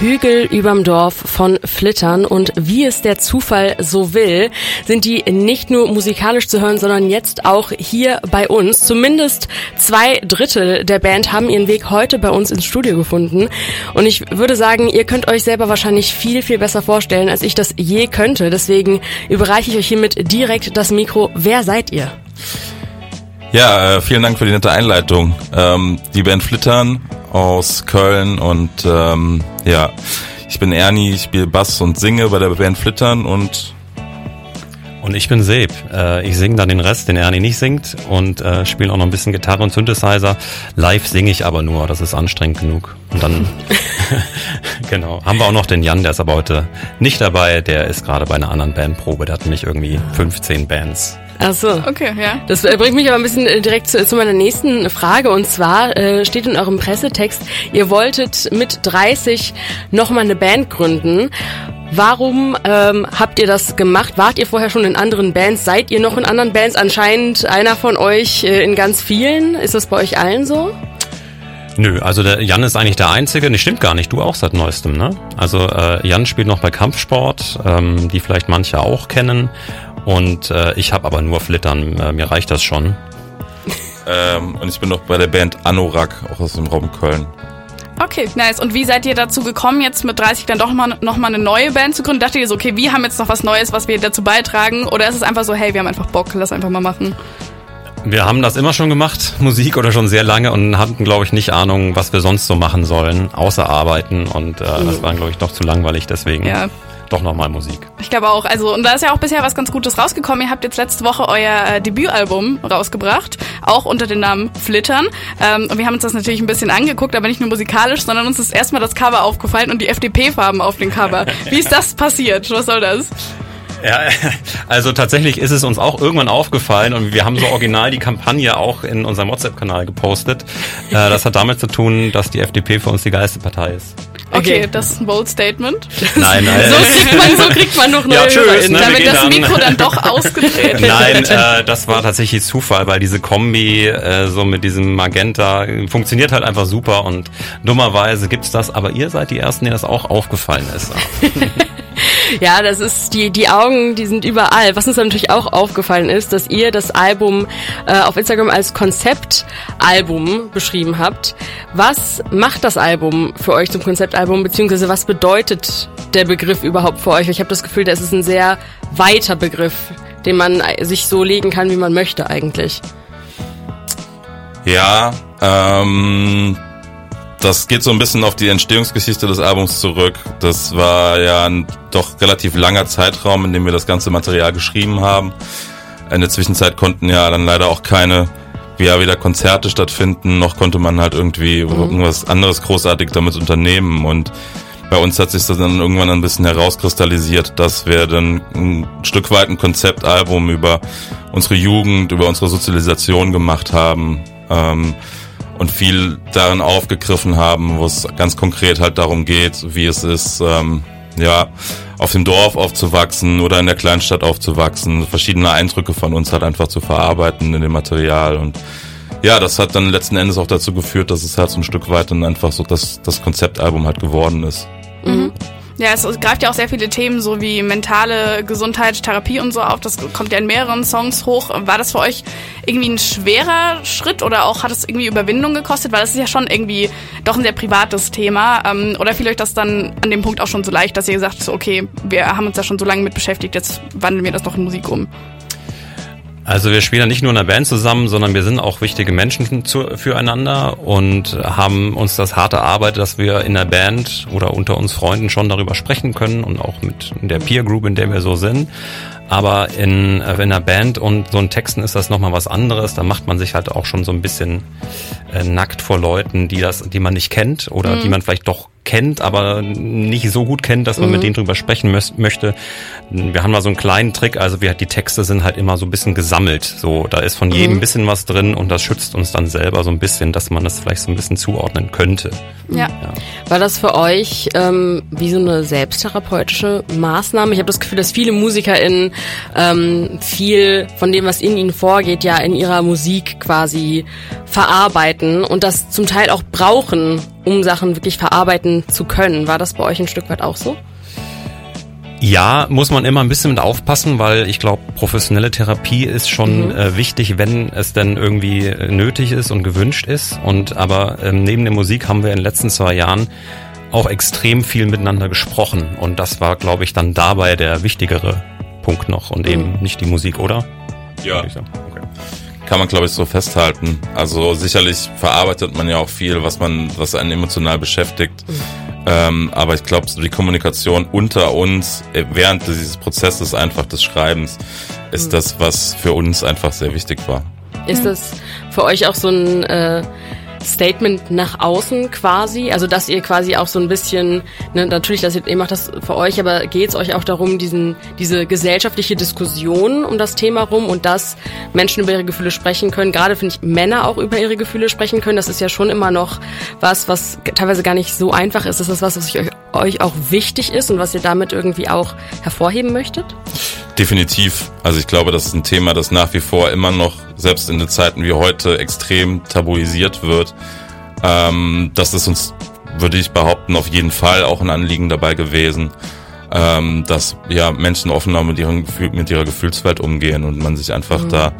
Hügel überm Dorf von Flittern und wie es der Zufall so will, sind die nicht nur musikalisch zu hören, sondern jetzt auch hier bei uns. Zumindest zwei Drittel der Band haben ihren Weg heute bei uns ins Studio gefunden und ich würde sagen, ihr könnt euch selber wahrscheinlich viel, viel besser vorstellen, als ich das je könnte. Deswegen überreiche ich euch hiermit direkt das Mikro. Wer seid ihr? Ja, äh, vielen Dank für die nette Einleitung. Ähm, die Band Flittern aus Köln und ähm, ja, ich bin Ernie, ich spiele Bass und singe bei der Band Flittern und und ich bin Seb. Äh, ich singe dann den Rest, den Ernie nicht singt und äh, spiele auch noch ein bisschen Gitarre und Synthesizer. Live singe ich aber nur, das ist anstrengend genug. Und dann, genau, haben wir auch noch den Jan, der ist aber heute nicht dabei. Der ist gerade bei einer anderen Bandprobe. Der hat nämlich irgendwie 15 Bands Ach so. Okay, ja. Das bringt mich aber ein bisschen äh, direkt zu, zu meiner nächsten Frage. Und zwar äh, steht in eurem Pressetext, ihr wolltet mit 30 nochmal eine Band gründen. Warum ähm, habt ihr das gemacht? Wart ihr vorher schon in anderen Bands? Seid ihr noch in anderen Bands? Anscheinend einer von euch äh, in ganz vielen. Ist das bei euch allen so? Nö, also der Jan ist eigentlich der Einzige. Nee, stimmt gar nicht. Du auch seit neuestem, ne? Also äh, Jan spielt noch bei Kampfsport, ähm, die vielleicht manche auch kennen. Und äh, ich habe aber nur Flittern, äh, mir reicht das schon. ähm, und ich bin noch bei der Band Anorak, auch aus dem Raum Köln. Okay, nice. Und wie seid ihr dazu gekommen, jetzt mit 30 dann doch mal, noch mal eine neue Band zu gründen? Dachtet ihr so, okay, wir haben jetzt noch was Neues, was wir dazu beitragen? Oder ist es einfach so, hey, wir haben einfach Bock, lass einfach mal machen? Wir haben das immer schon gemacht, Musik oder schon sehr lange und hatten, glaube ich, nicht Ahnung, was wir sonst so machen sollen, außer arbeiten. Und äh, das war, glaube ich, doch zu langweilig, deswegen. Ja doch nochmal Musik. Ich glaube auch. Also, und da ist ja auch bisher was ganz Gutes rausgekommen. Ihr habt jetzt letzte Woche euer äh, Debütalbum rausgebracht, auch unter dem Namen Flittern. Ähm, und wir haben uns das natürlich ein bisschen angeguckt, aber nicht nur musikalisch, sondern uns ist erstmal das Cover aufgefallen und die FDP-Farben auf dem Cover. Wie ist das passiert? Was soll das? Ja, also tatsächlich ist es uns auch irgendwann aufgefallen und wir haben so original die Kampagne auch in unserem WhatsApp-Kanal gepostet. Äh, das hat damit zu tun, dass die FDP für uns die geilste Partei ist. Okay, okay, das ist ein bold Statement. Nein, nein. so, kriegt man, so kriegt man noch neue ja, tschüss, ne, Damit das Mikro dann, dann doch ausgedreht wird. Nein, äh, das war tatsächlich Zufall, weil diese Kombi äh, so mit diesem Magenta funktioniert halt einfach super und dummerweise gibt's das, aber ihr seid die Ersten, denen das auch aufgefallen ist. Ja, das ist die, die Augen, die sind überall. Was uns natürlich auch aufgefallen ist, dass ihr das Album äh, auf Instagram als Konzeptalbum beschrieben habt. Was macht das Album für euch zum Konzeptalbum, beziehungsweise was bedeutet der Begriff überhaupt für euch? Ich habe das Gefühl, das ist ein sehr weiter Begriff, den man sich so legen kann, wie man möchte eigentlich. Ja, ähm, das geht so ein bisschen auf die Entstehungsgeschichte des Albums zurück. Das war ja ein doch relativ langer Zeitraum, in dem wir das ganze Material geschrieben haben. In der Zwischenzeit konnten ja dann leider auch keine ja, weder Konzerte stattfinden, noch konnte man halt irgendwie mhm. irgendwas anderes großartig damit unternehmen. Und bei uns hat sich das dann irgendwann ein bisschen herauskristallisiert, dass wir dann ein Stück weit ein Konzeptalbum über unsere Jugend, über unsere Sozialisation gemacht haben. Ähm, und viel darin aufgegriffen haben, wo es ganz konkret halt darum geht, wie es ist, ähm, ja, auf dem Dorf aufzuwachsen oder in der Kleinstadt aufzuwachsen, verschiedene Eindrücke von uns halt einfach zu verarbeiten in dem Material und ja, das hat dann letzten Endes auch dazu geführt, dass es halt so ein Stück weit dann einfach so das, das Konzeptalbum halt geworden ist. Mhm. Ja, es greift ja auch sehr viele Themen, so wie mentale Gesundheit, Therapie und so auf. Das kommt ja in mehreren Songs hoch. War das für euch irgendwie ein schwerer Schritt oder auch hat es irgendwie Überwindung gekostet? Weil das ist ja schon irgendwie doch ein sehr privates Thema. Ähm, oder fiel euch das dann an dem Punkt auch schon so leicht, dass ihr gesagt habt, okay, wir haben uns da schon so lange mit beschäftigt, jetzt wandeln wir das noch in Musik um? Also wir spielen ja nicht nur in einer Band zusammen, sondern wir sind auch wichtige Menschen zu, füreinander und haben uns das harte erarbeitet, dass wir in der Band oder unter uns Freunden schon darüber sprechen können und auch mit der Peer Group, in der wir so sind. Aber in, in einer Band und so ein Texten ist das nochmal was anderes. Da macht man sich halt auch schon so ein bisschen äh, nackt vor Leuten, die das, die man nicht kennt oder mhm. die man vielleicht doch kennt, aber nicht so gut kennt, dass man mhm. mit denen drüber sprechen möchte. Wir haben mal so einen kleinen Trick, also wir, die Texte sind halt immer so ein bisschen gesammelt. So, da ist von jedem mhm. ein bisschen was drin und das schützt uns dann selber so ein bisschen, dass man das vielleicht so ein bisschen zuordnen könnte. Ja. War das für euch ähm, wie so eine selbsttherapeutische Maßnahme? Ich habe das Gefühl, dass viele MusikerInnen ähm, viel von dem, was in ihnen vorgeht, ja in ihrer Musik quasi verarbeiten und das zum Teil auch brauchen, um Sachen wirklich verarbeiten zu können. War das bei euch ein Stück weit auch so? Ja, muss man immer ein bisschen mit aufpassen, weil ich glaube, professionelle Therapie ist schon mhm. äh, wichtig, wenn es denn irgendwie äh, nötig ist und gewünscht ist. Und aber ähm, neben der Musik haben wir in den letzten zwei Jahren auch extrem viel miteinander gesprochen. Und das war, glaube ich, dann dabei der wichtigere Punkt noch und mhm. eben nicht die Musik, oder? Ja. Kann man, glaube ich, so festhalten. Also sicherlich verarbeitet man ja auch viel, was man, was einen emotional beschäftigt. Mhm. Ähm, aber ich glaube, so die Kommunikation unter uns äh, während dieses Prozesses einfach des Schreibens ist mhm. das, was für uns einfach sehr wichtig war. Ist das für euch auch so ein äh, Statement nach außen quasi, also dass ihr quasi auch so ein bisschen, ne, natürlich, dass ihr, ihr macht das für euch, aber geht es euch auch darum, diesen, diese gesellschaftliche Diskussion um das Thema rum und dass Menschen über ihre Gefühle sprechen können, gerade finde ich Männer auch über ihre Gefühle sprechen können, das ist ja schon immer noch was, was teilweise gar nicht so einfach ist. Ist das was, was euch, euch auch wichtig ist und was ihr damit irgendwie auch hervorheben möchtet? Definitiv. Also ich glaube, das ist ein Thema, das nach wie vor immer noch, selbst in den Zeiten wie heute, extrem tabuisiert wird. Ähm, das ist uns, würde ich behaupten, auf jeden Fall auch ein Anliegen dabei gewesen, ähm, dass ja Menschen offener mit, ihren, mit ihrer Gefühlswelt umgehen und man sich einfach mhm. da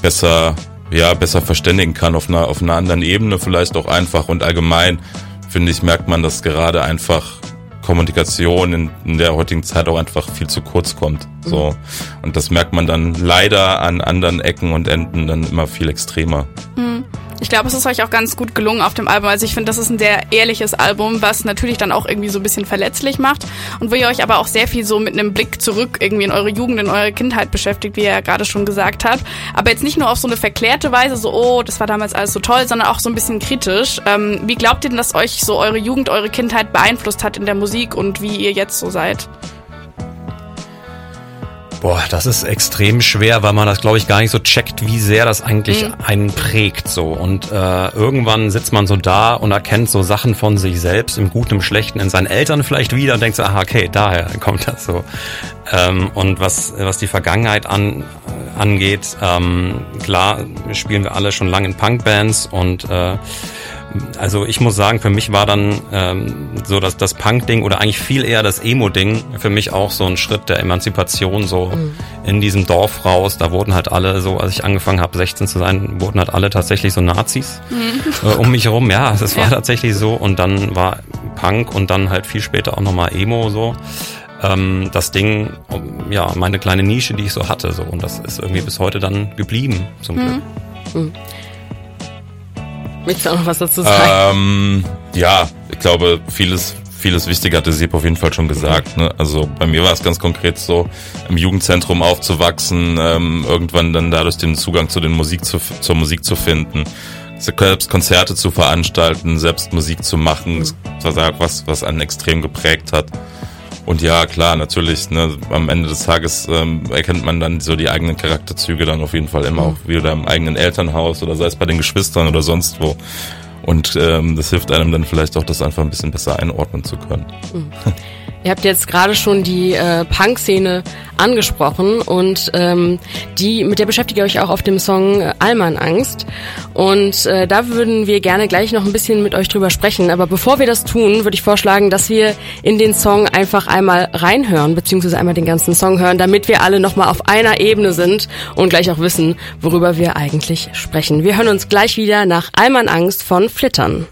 besser, ja, besser verständigen kann auf einer, auf einer anderen Ebene vielleicht auch einfach und allgemein finde ich, merkt man, dass gerade einfach Kommunikation in, in, der heutigen Zeit auch einfach viel zu kurz kommt. So. Mhm. Und das merkt man dann leider an anderen Ecken und Enden dann immer viel extremer. Mhm. Ich glaube, es ist euch auch ganz gut gelungen auf dem Album. Also ich finde, das ist ein sehr ehrliches Album, was natürlich dann auch irgendwie so ein bisschen verletzlich macht und wo ihr euch aber auch sehr viel so mit einem Blick zurück irgendwie in eure Jugend, in eure Kindheit beschäftigt, wie ihr ja gerade schon gesagt habt. Aber jetzt nicht nur auf so eine verklärte Weise, so, oh, das war damals alles so toll, sondern auch so ein bisschen kritisch. Ähm, wie glaubt ihr denn, dass euch so eure Jugend, eure Kindheit beeinflusst hat in der Musik und wie ihr jetzt so seid? Boah, das ist extrem schwer, weil man das, glaube ich, gar nicht so checkt, wie sehr das eigentlich mhm. einen prägt. So und äh, irgendwann sitzt man so da und erkennt so Sachen von sich selbst, im Guten, im Schlechten, in seinen Eltern vielleicht wieder und denkt so, aha, okay, daher kommt das so. Ähm, und was was die Vergangenheit an, angeht, ähm, klar spielen wir alle schon lange in Punkbands und äh, also ich muss sagen, für mich war dann ähm, so dass das Punk-Ding oder eigentlich viel eher das Emo-Ding für mich auch so ein Schritt der Emanzipation so mhm. in diesem Dorf raus. Da wurden halt alle so, als ich angefangen habe, 16 zu sein, wurden halt alle tatsächlich so Nazis mhm. äh, um mich herum. Ja, das war ja. tatsächlich so. Und dann war Punk und dann halt viel später auch nochmal Emo so ähm, das Ding, ja, meine kleine Nische, die ich so hatte, so und das ist irgendwie bis heute dann geblieben, zum Glück. Mhm. Möchtest du auch noch was dazu sagen? Ähm, ja, ich glaube, vieles, vieles Wichtige hatte Sieb auf jeden Fall schon gesagt. Ne? Also bei mir war es ganz konkret so, im Jugendzentrum aufzuwachsen, ähm, irgendwann dann dadurch den Zugang zu den Musik zu, zur Musik zu finden, selbst Konzerte zu veranstalten, selbst Musik zu machen. Das was, was einen extrem geprägt hat. Und ja, klar, natürlich, ne, am Ende des Tages ähm, erkennt man dann so die eigenen Charakterzüge dann auf jeden Fall immer mhm. auch wieder im eigenen Elternhaus oder sei es bei den Geschwistern oder sonst wo. Und ähm, das hilft einem dann vielleicht auch, das einfach ein bisschen besser einordnen zu können. Mhm. Ihr habt jetzt gerade schon die äh, Punk-Szene angesprochen und ähm, die mit der beschäftigt ihr euch auch auf dem Song äh, Allmann Angst. Und äh, da würden wir gerne gleich noch ein bisschen mit euch drüber sprechen. Aber bevor wir das tun, würde ich vorschlagen, dass wir in den Song einfach einmal reinhören, beziehungsweise einmal den ganzen Song hören, damit wir alle nochmal auf einer Ebene sind und gleich auch wissen, worüber wir eigentlich sprechen. Wir hören uns gleich wieder nach Allmann Angst von Flittern.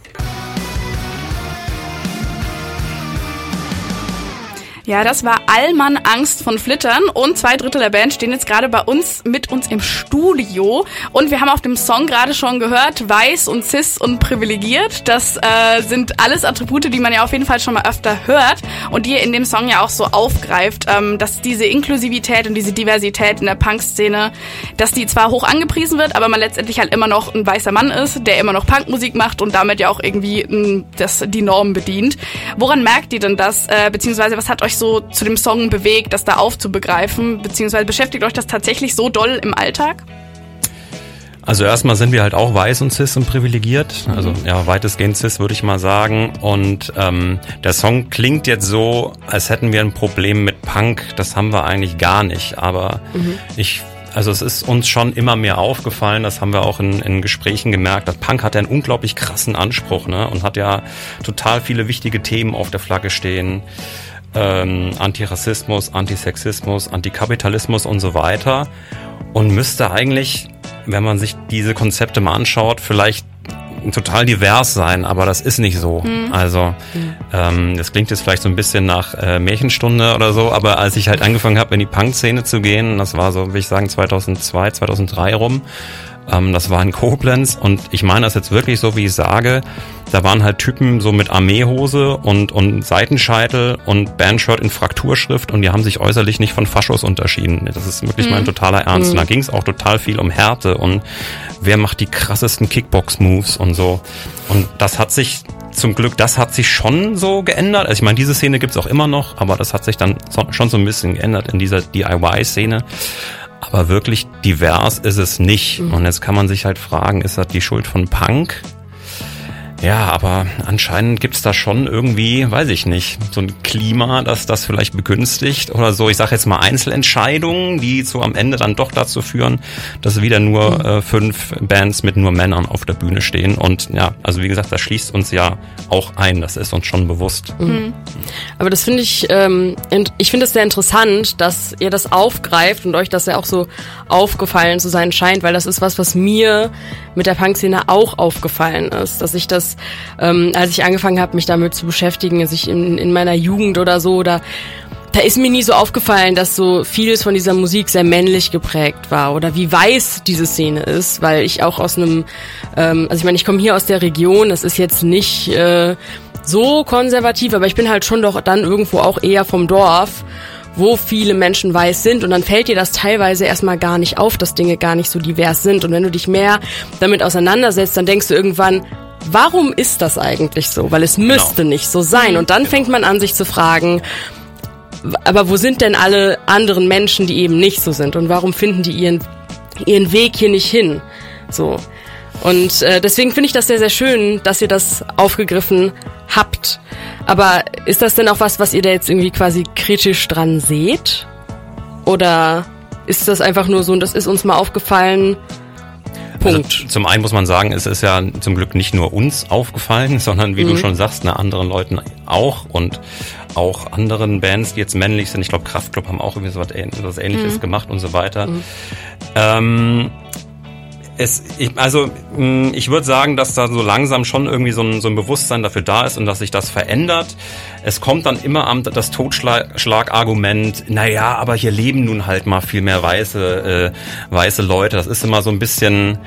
Ja, das war Allmann Angst von Flittern und zwei Drittel der Band stehen jetzt gerade bei uns mit uns im Studio und wir haben auf dem Song gerade schon gehört, weiß und cis und privilegiert. Das äh, sind alles Attribute, die man ja auf jeden Fall schon mal öfter hört und die ihr in dem Song ja auch so aufgreift, ähm, dass diese Inklusivität und diese Diversität in der Punk-Szene, dass die zwar hoch angepriesen wird, aber man letztendlich halt immer noch ein weißer Mann ist, der immer noch Punkmusik macht und damit ja auch irgendwie m, das, die Norm bedient. Woran merkt ihr denn das, äh, beziehungsweise was hat euch euch so zu dem Song bewegt, das da aufzubegreifen? Beziehungsweise beschäftigt euch das tatsächlich so doll im Alltag? Also erstmal sind wir halt auch weiß und cis und privilegiert. Also ja, weitestgehend cis würde ich mal sagen. Und ähm, der Song klingt jetzt so, als hätten wir ein Problem mit Punk. Das haben wir eigentlich gar nicht. Aber mhm. ich also es ist uns schon immer mehr aufgefallen, das haben wir auch in, in Gesprächen gemerkt, dass Punk hat ja einen unglaublich krassen Anspruch ne? und hat ja total viele wichtige Themen auf der Flagge stehen. Ähm, Antirassismus, Antisexismus, Antikapitalismus und so weiter. Und müsste eigentlich wenn man sich diese Konzepte mal anschaut, vielleicht total divers sein, aber das ist nicht so. Mhm. Also mhm. ähm, das klingt jetzt vielleicht so ein bisschen nach äh, Märchenstunde oder so, aber als ich halt angefangen habe, in die Punk-Szene zu gehen, das war so, will ich sagen, 2002, 2003 rum, ähm, das war in Koblenz und ich meine das jetzt wirklich so, wie ich sage. Da waren halt Typen so mit Armeehose und, und Seitenscheitel und Bandshirt in Frakturschrift und die haben sich äußerlich nicht von Faschos unterschieden. Das ist wirklich mhm. mein totaler Ernst. Mhm. Und da ging es auch total viel um Härte und wer macht die krassesten Kickbox-Moves und so. Und das hat sich zum Glück, das hat sich schon so geändert. Also ich meine, diese Szene gibt's auch immer noch, aber das hat sich dann schon so ein bisschen geändert in dieser DIY-Szene. Aber wirklich divers ist es nicht. Mhm. Und jetzt kann man sich halt fragen, ist das die Schuld von Punk? Ja, aber anscheinend gibt's da schon irgendwie, weiß ich nicht, so ein Klima, das das vielleicht begünstigt oder so. Ich sage jetzt mal Einzelentscheidungen, die so am Ende dann doch dazu führen, dass wieder nur mhm. äh, fünf Bands mit nur Männern auf der Bühne stehen. Und ja, also wie gesagt, das schließt uns ja auch ein. Das ist uns schon bewusst. Mhm. mhm. Aber das finde ich, ähm, ich finde es sehr interessant, dass ihr das aufgreift und euch das ja auch so aufgefallen zu sein scheint, weil das ist was, was mir mit der Punk-Szene auch aufgefallen ist, dass ich das, ähm, als ich angefangen habe, mich damit zu beschäftigen, dass ich in, in meiner Jugend oder so, oder da ist mir nie so aufgefallen, dass so vieles von dieser Musik sehr männlich geprägt war oder wie weiß diese Szene ist, weil ich auch aus einem, ähm, also ich meine, ich komme hier aus der Region, das ist jetzt nicht äh, so konservativ, aber ich bin halt schon doch dann irgendwo auch eher vom Dorf wo viele Menschen weiß sind und dann fällt dir das teilweise erstmal gar nicht auf, dass Dinge gar nicht so divers sind. Und wenn du dich mehr damit auseinandersetzt, dann denkst du irgendwann, warum ist das eigentlich so? Weil es genau. müsste genau. nicht so sein und dann genau. fängt man an sich zu fragen, aber wo sind denn alle anderen Menschen, die eben nicht so sind und warum finden die ihren ihren Weg hier nicht hin? So. Und äh, deswegen finde ich das sehr, sehr schön, dass ihr das aufgegriffen habt. Aber ist das denn auch was, was ihr da jetzt irgendwie quasi kritisch dran seht? Oder ist das einfach nur so und das ist uns mal aufgefallen? Punkt. Also, zum einen muss man sagen, es ist ja zum Glück nicht nur uns aufgefallen, sondern wie mhm. du schon sagst, ne, anderen Leuten auch und auch anderen Bands, die jetzt männlich sind. Ich glaube, Kraftclub haben auch irgendwie so was, Ähnliches mhm. gemacht und so weiter. Mhm. Ähm, es, ich, also mm, ich würde sagen, dass da so langsam schon irgendwie so ein, so ein Bewusstsein dafür da ist und dass sich das verändert. Es kommt dann immer am das Totschlagargument, naja, aber hier leben nun halt mal viel mehr weiße, äh, weiße Leute. Das ist immer so ein bisschen,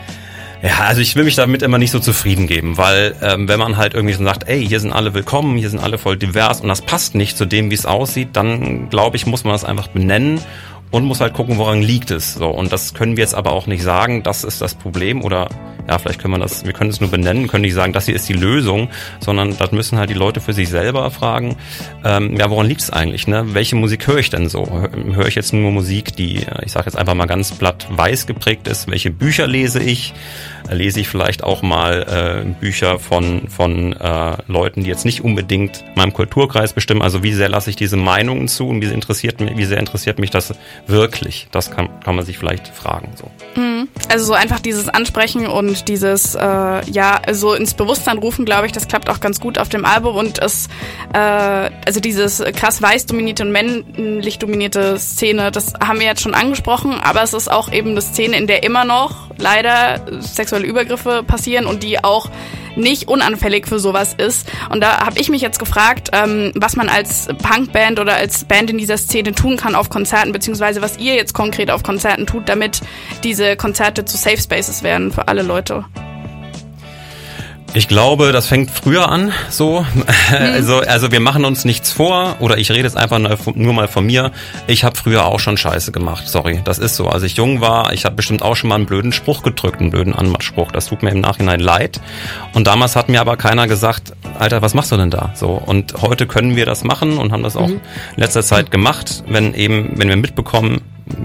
ja, also ich will mich damit immer nicht so zufrieden geben, weil ähm, wenn man halt irgendwie so sagt, ey, hier sind alle willkommen, hier sind alle voll divers und das passt nicht zu dem, wie es aussieht, dann glaube ich, muss man das einfach benennen und muss halt gucken, woran liegt es. So und das können wir jetzt aber auch nicht sagen, das ist das Problem oder ja, vielleicht können wir das, wir können es nur benennen, können nicht sagen, das hier ist die Lösung, sondern das müssen halt die Leute für sich selber fragen, ähm, ja, woran liegt es eigentlich, ne? Welche Musik höre ich denn so? Höre ich jetzt nur Musik, die, ich sage jetzt einfach mal ganz platt weiß geprägt ist? Welche Bücher lese ich? Lese ich vielleicht auch mal äh, Bücher von, von äh, Leuten, die jetzt nicht unbedingt meinem Kulturkreis bestimmen. Also wie sehr lasse ich diese Meinungen zu und wie sehr interessiert, wie sehr interessiert mich das wirklich? Das kann, kann man sich vielleicht fragen. So. Mhm. Also so einfach dieses Ansprechen und dieses äh, ja so ins Bewusstsein rufen, glaube ich, das klappt auch ganz gut auf dem Album und es äh, also dieses krass weiß dominierte und männlich dominierte Szene, das haben wir jetzt schon angesprochen, aber es ist auch eben eine Szene, in der immer noch leider sexuelle Übergriffe passieren und die auch nicht unanfällig für sowas ist. Und da habe ich mich jetzt gefragt, ähm, was man als Punkband oder als Band in dieser Szene tun kann auf Konzerten, beziehungsweise was ihr jetzt konkret auf Konzerten tut, damit diese Konzerte zu Safe Spaces werden für alle Leute. Ich glaube, das fängt früher an, so. Mhm. Also, also wir machen uns nichts vor, oder ich rede jetzt einfach nur mal von mir. Ich habe früher auch schon Scheiße gemacht, sorry. Das ist so. Als ich jung war, ich habe bestimmt auch schon mal einen blöden Spruch gedrückt, einen blöden Anmatspruch. Das tut mir im Nachhinein leid. Und damals hat mir aber keiner gesagt, Alter, was machst du denn da? So. Und heute können wir das machen und haben das auch mhm. in letzter Zeit gemacht, wenn eben, wenn wir mitbekommen,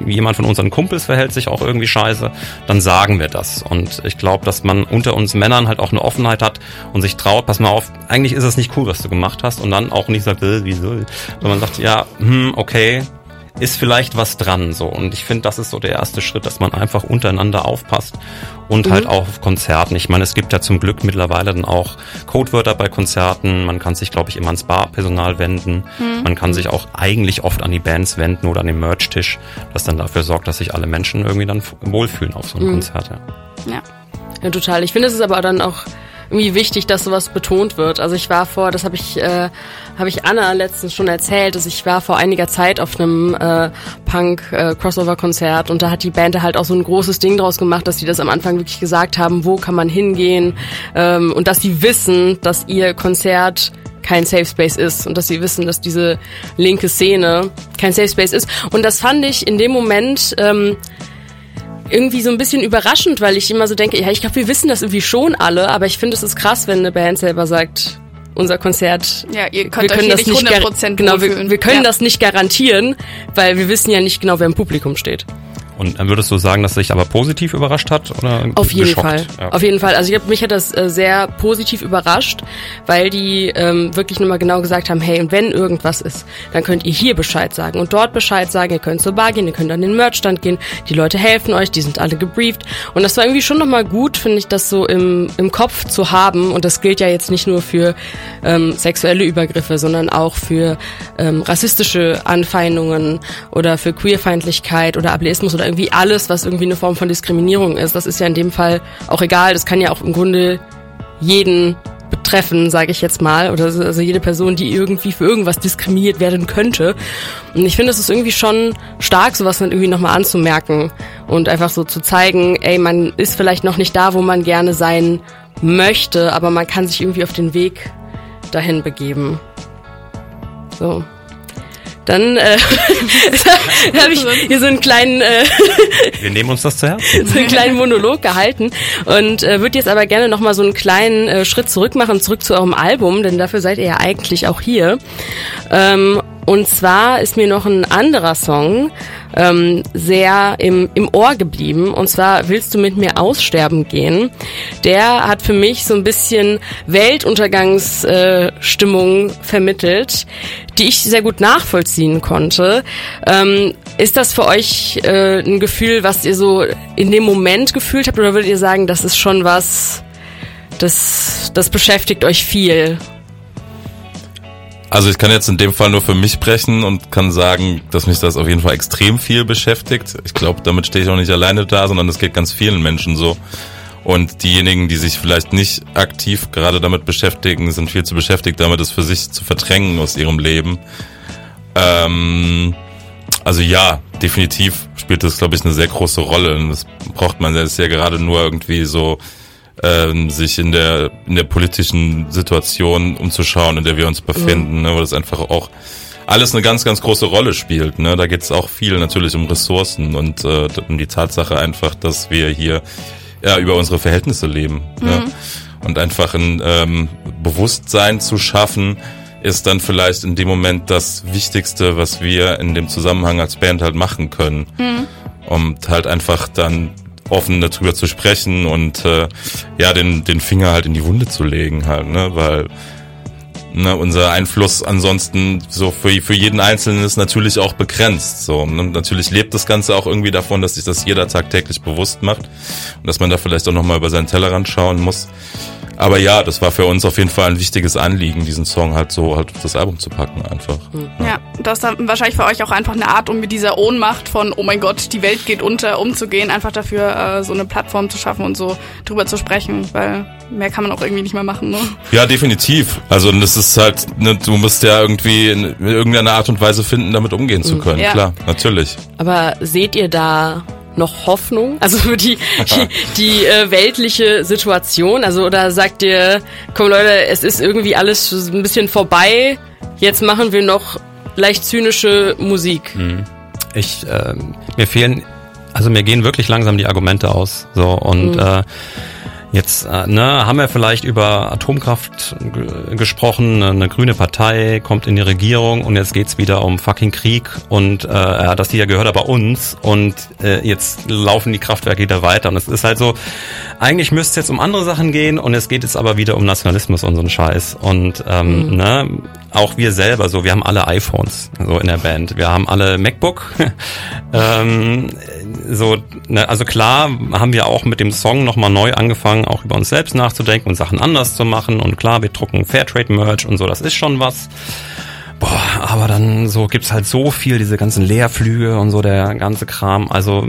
jemand von unseren Kumpels verhält sich auch irgendwie scheiße, dann sagen wir das. Und ich glaube, dass man unter uns Männern halt auch eine Offenheit hat und sich traut, pass mal auf, eigentlich ist es nicht cool, was du gemacht hast. Und dann auch nicht sagt, äh, wieso? Sondern man sagt, ja, hm, okay, ist vielleicht was dran so. Und ich finde, das ist so der erste Schritt, dass man einfach untereinander aufpasst und halt mhm. halt auch auf Konzerten. Ich meine, es gibt ja zum Glück mittlerweile dann auch Codewörter bei Konzerten. Man kann sich, glaube ich, immer ans Barpersonal wenden. Mhm. Man kann sich auch eigentlich oft an die Bands wenden oder an den Merch-Tisch, das dann dafür sorgt, dass sich alle Menschen irgendwie dann wohlfühlen auf so einem mhm. Konzert. Ja. ja. Ja, total. Ich finde, es ist aber dann auch irgendwie wichtig, dass sowas betont wird. Also ich war vor, das habe ich, äh, habe ich Anna letztens schon erzählt, dass ich war vor einiger Zeit auf einem äh, Punk-Crossover-Konzert und da hat die Band halt auch so ein großes Ding draus gemacht, dass sie das am Anfang wirklich gesagt haben, wo kann man hingehen ähm, und dass sie wissen, dass ihr Konzert kein Safe Space ist und dass sie wissen, dass diese linke Szene kein Safe Space ist. Und das fand ich in dem Moment ähm, irgendwie so ein bisschen überraschend, weil ich immer so denke, ja, ich glaube, wir wissen das irgendwie schon alle, aber ich finde, es ist krass, wenn eine Band selber sagt, unser Konzert. Ja, ihr könnt wir können euch das nicht 100% genau, wir, wir können ja. das nicht garantieren, weil wir wissen ja nicht genau, wer im Publikum steht. Und dann würdest du sagen, dass sich aber positiv überrascht hat? Oder Auf jeden geschockt? Fall. Ja. Auf jeden Fall. Also ich hab, mich hat das äh, sehr positiv überrascht, weil die ähm, wirklich nochmal genau gesagt haben, hey, und wenn irgendwas ist, dann könnt ihr hier Bescheid sagen und dort Bescheid sagen. Ihr könnt zur Bar gehen, ihr könnt an den Merchstand gehen. Die Leute helfen euch, die sind alle gebrieft. Und das war irgendwie schon nochmal gut, finde ich, das so im, im Kopf zu haben. Und das gilt ja jetzt nicht nur für ähm, sexuelle Übergriffe, sondern auch für ähm, rassistische Anfeindungen oder für Queerfeindlichkeit oder Ableismus oder oder irgendwie alles, was irgendwie eine Form von Diskriminierung ist. Das ist ja in dem Fall auch egal. Das kann ja auch im Grunde jeden betreffen, sage ich jetzt mal, oder also jede Person, die irgendwie für irgendwas diskriminiert werden könnte. Und ich finde, es ist irgendwie schon stark, sowas dann irgendwie nochmal anzumerken und einfach so zu zeigen, ey, man ist vielleicht noch nicht da, wo man gerne sein möchte, aber man kann sich irgendwie auf den Weg dahin begeben. So. Dann äh, habe ich hier so einen kleinen äh, Wir nehmen uns das zu Herzen. so einen kleinen Monolog gehalten und äh, würde jetzt aber gerne noch mal so einen kleinen äh, Schritt zurück machen, zurück zu eurem Album, denn dafür seid ihr ja eigentlich auch hier. Ähm, und zwar ist mir noch ein anderer Song ähm, sehr im, im Ohr geblieben. Und zwar Willst du mit mir aussterben gehen? Der hat für mich so ein bisschen Weltuntergangsstimmung äh, vermittelt, die ich sehr gut nachvollziehen konnte. Ähm, ist das für euch äh, ein Gefühl, was ihr so in dem Moment gefühlt habt? Oder würdet ihr sagen, das ist schon was, das, das beschäftigt euch viel? Also ich kann jetzt in dem Fall nur für mich sprechen und kann sagen, dass mich das auf jeden Fall extrem viel beschäftigt. Ich glaube, damit stehe ich auch nicht alleine da, sondern es geht ganz vielen Menschen so. Und diejenigen, die sich vielleicht nicht aktiv gerade damit beschäftigen, sind viel zu beschäftigt damit, es für sich zu verdrängen aus ihrem Leben. Ähm, also ja, definitiv spielt das, glaube ich, eine sehr große Rolle. Und das braucht man jetzt ja gerade nur irgendwie so ähm, sich in der in der politischen Situation umzuschauen, in der wir uns befinden, mhm. ne, weil das einfach auch alles eine ganz, ganz große Rolle spielt. Ne? Da geht es auch viel natürlich um Ressourcen und äh, um die Tatsache einfach, dass wir hier ja, über unsere Verhältnisse leben. Mhm. Ne? Und einfach ein ähm, Bewusstsein zu schaffen, ist dann vielleicht in dem Moment das Wichtigste, was wir in dem Zusammenhang als Band halt machen können. Mhm. Und halt einfach dann offen darüber zu sprechen und äh, ja, den, den Finger halt in die Wunde zu legen halt, ne? Weil ne, unser Einfluss ansonsten so für, für jeden Einzelnen ist natürlich auch begrenzt. So, ne? Natürlich lebt das Ganze auch irgendwie davon, dass sich das jeder tagtäglich bewusst macht und dass man da vielleicht auch nochmal über seinen Tellerrand schauen muss. Aber ja, das war für uns auf jeden Fall ein wichtiges Anliegen, diesen Song halt so halt auf das Album zu packen einfach. Ja, ja das ist dann wahrscheinlich für euch auch einfach eine Art, um mit dieser Ohnmacht von, oh mein Gott, die Welt geht unter, umzugehen, einfach dafür äh, so eine Plattform zu schaffen und so drüber zu sprechen, weil mehr kann man auch irgendwie nicht mehr machen. Ne? Ja, definitiv. Also das ist halt, ne, du musst ja irgendwie in irgendeiner Art und Weise finden, damit umgehen zu mhm. können. Ja. Klar, natürlich. Aber seht ihr da noch Hoffnung? Also für die, die, die äh, weltliche Situation? Also oder sagt ihr, komm Leute, es ist irgendwie alles ein bisschen vorbei, jetzt machen wir noch leicht zynische Musik? Hm. Ich, äh, mir fehlen, also mir gehen wirklich langsam die Argumente aus. So und mhm. äh, Jetzt äh, ne, haben wir vielleicht über Atomkraft gesprochen, eine grüne Partei kommt in die Regierung und jetzt geht's wieder um fucking Krieg und äh, das hier gehört aber uns und äh, jetzt laufen die Kraftwerke wieder weiter und es ist halt so, eigentlich müsste es jetzt um andere Sachen gehen und es geht jetzt aber wieder um Nationalismus und so einen Scheiß und ähm, mhm. ne, auch wir selber so, wir haben alle iPhones so in der Band, wir haben alle MacBook, ähm, so, ne, also klar haben wir auch mit dem Song nochmal neu angefangen, auch über uns selbst nachzudenken und Sachen anders zu machen. Und klar, wir drucken Fairtrade-Merch und so, das ist schon was. Boah, aber dann so gibt's halt so viel, diese ganzen Leerflüge und so, der ganze Kram. Also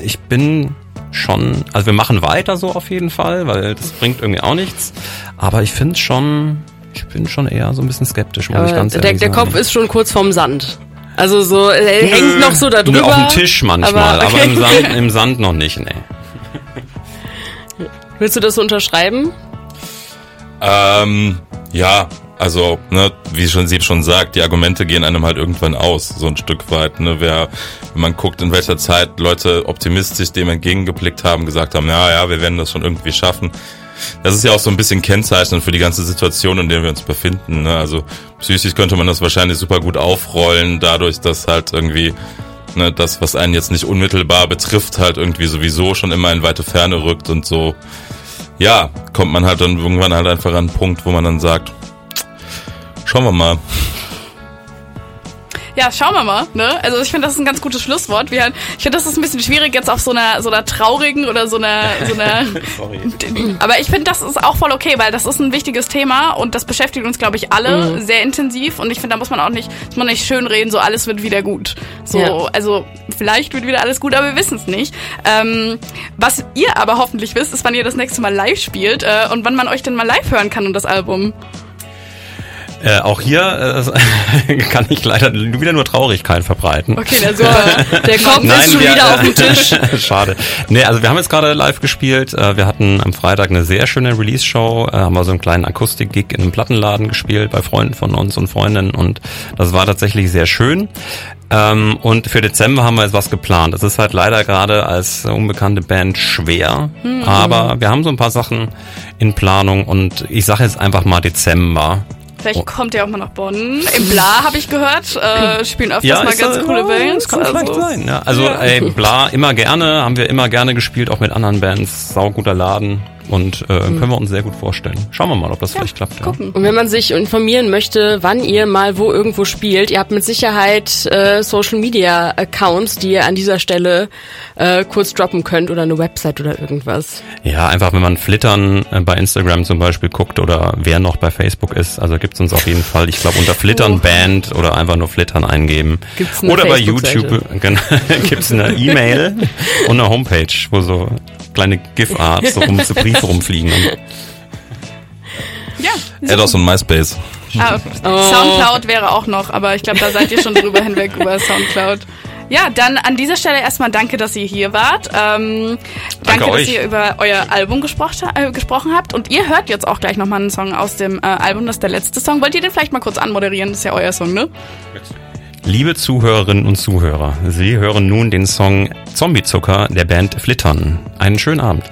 ich bin schon, also wir machen weiter so auf jeden Fall, weil das bringt irgendwie auch nichts. Aber ich finde schon, ich bin schon eher so ein bisschen skeptisch, muss aber ich ganz der, ehrlich der sagen. Kopf ist schon kurz vorm Sand. Also so, er hängt noch so da drüber. Nö, auf dem Tisch manchmal, aber, aber, okay. aber im, Sand, im Sand noch nicht, nee. Willst du das unterschreiben? Ähm, ja, also, ne, wie schon sie schon sagt, die Argumente gehen einem halt irgendwann aus, so ein Stück weit. Ne, wer, wenn man guckt, in welcher Zeit Leute optimistisch dem entgegengeblickt haben, gesagt haben, ja, ja, wir werden das schon irgendwie schaffen. Das ist ja auch so ein bisschen kennzeichnend für die ganze Situation, in der wir uns befinden. Ne? Also psychisch könnte man das wahrscheinlich super gut aufrollen, dadurch, dass halt irgendwie ne, das, was einen jetzt nicht unmittelbar betrifft, halt irgendwie sowieso schon immer in weite Ferne rückt und so. Ja, kommt man halt dann irgendwann halt einfach an einen Punkt, wo man dann sagt, schauen wir mal. Ja, schauen wir mal. Ne? Also ich finde, das ist ein ganz gutes Schlusswort. Wir, ich finde, das ist ein bisschen schwierig jetzt auf so einer so einer traurigen oder so einer so einer. Sorry. Aber ich finde, das ist auch voll okay, weil das ist ein wichtiges Thema und das beschäftigt uns, glaube ich, alle Mhm. sehr intensiv. Und ich finde, da muss man auch nicht, muss man nicht schön reden, so alles wird wieder gut. So, Ja. also vielleicht wird wieder alles gut, aber wir wissen es nicht. Ähm, was ihr aber hoffentlich wisst, ist, wann ihr das nächste Mal live spielt äh, und wann man euch denn mal live hören kann und das Album. Äh, auch hier äh, kann ich leider wieder nur Traurigkeit verbreiten. Okay, der so. Der Kopf ist schon wir- wieder auf dem Tisch. Schade. Nee, also wir haben jetzt gerade live gespielt. Äh, Wir hatten am Freitag eine sehr schöne Release-Show, äh, haben wir so einen kleinen Akustik-Gig in einem Plattenladen gespielt bei Freunden von uns und Freundinnen und das war tatsächlich sehr schön. Ähm, und für Dezember haben wir jetzt was geplant. Es ist halt leider gerade als unbekannte Band schwer, aber wir haben so ein paar Sachen in Planung und ich sage jetzt einfach mal Dezember. Vielleicht Oh. kommt ihr auch mal nach Bonn. Im Bla habe ich gehört. Äh, spielen öfters mal ist ganz das- coole ja, Bands. Das kann vielleicht Also, sein. Ja. Also Ja. ey, bla, immer gerne, haben wir immer gerne gespielt, auch mit anderen Bands. Sauguter Laden und äh, können wir uns sehr gut vorstellen. Schauen wir mal, ob das vielleicht klappt. Ja. Gucken. Und wenn man sich informieren möchte, wann ihr mal wo irgendwo spielt, ihr habt mit Sicherheit äh, Social Media Accounts, die ihr an dieser Stelle äh, kurz droppen könnt oder eine Website oder irgendwas. ja, einfach wenn man Flittern äh, bei Instagram zum Beispiel guckt oder wer noch bei Facebook ist, also gibt's uns auf jeden Fall, ich glaube unter Flittern Oh. Band oder einfach nur Flittern eingeben. Gibt's eine oder bei? YouTube genau, gibt's eine E-Mail und eine Homepage, wo so kleine GIF-Art so rum, Briefe rumfliegen. Ja. Ados und MySpace. Ah, Oh. Soundcloud wäre auch noch, aber ich glaube, da seid ihr schon drüber hinweg über Soundcloud. Ja, dann an dieser Stelle erstmal danke, dass ihr hier wart. Ähm, danke, dass euch. ihr über euer Album gesprochen, äh, gesprochen habt. Und ihr hört jetzt auch gleich nochmal einen Song aus dem äh, Album. Das ist der letzte Song. Wollt ihr den vielleicht mal kurz anmoderieren? Das ist ja euer Song, ne? Liebe Zuhörerinnen und Zuhörer, Sie hören nun den Song Zombiezucker der Band Flittern. Einen schönen Abend.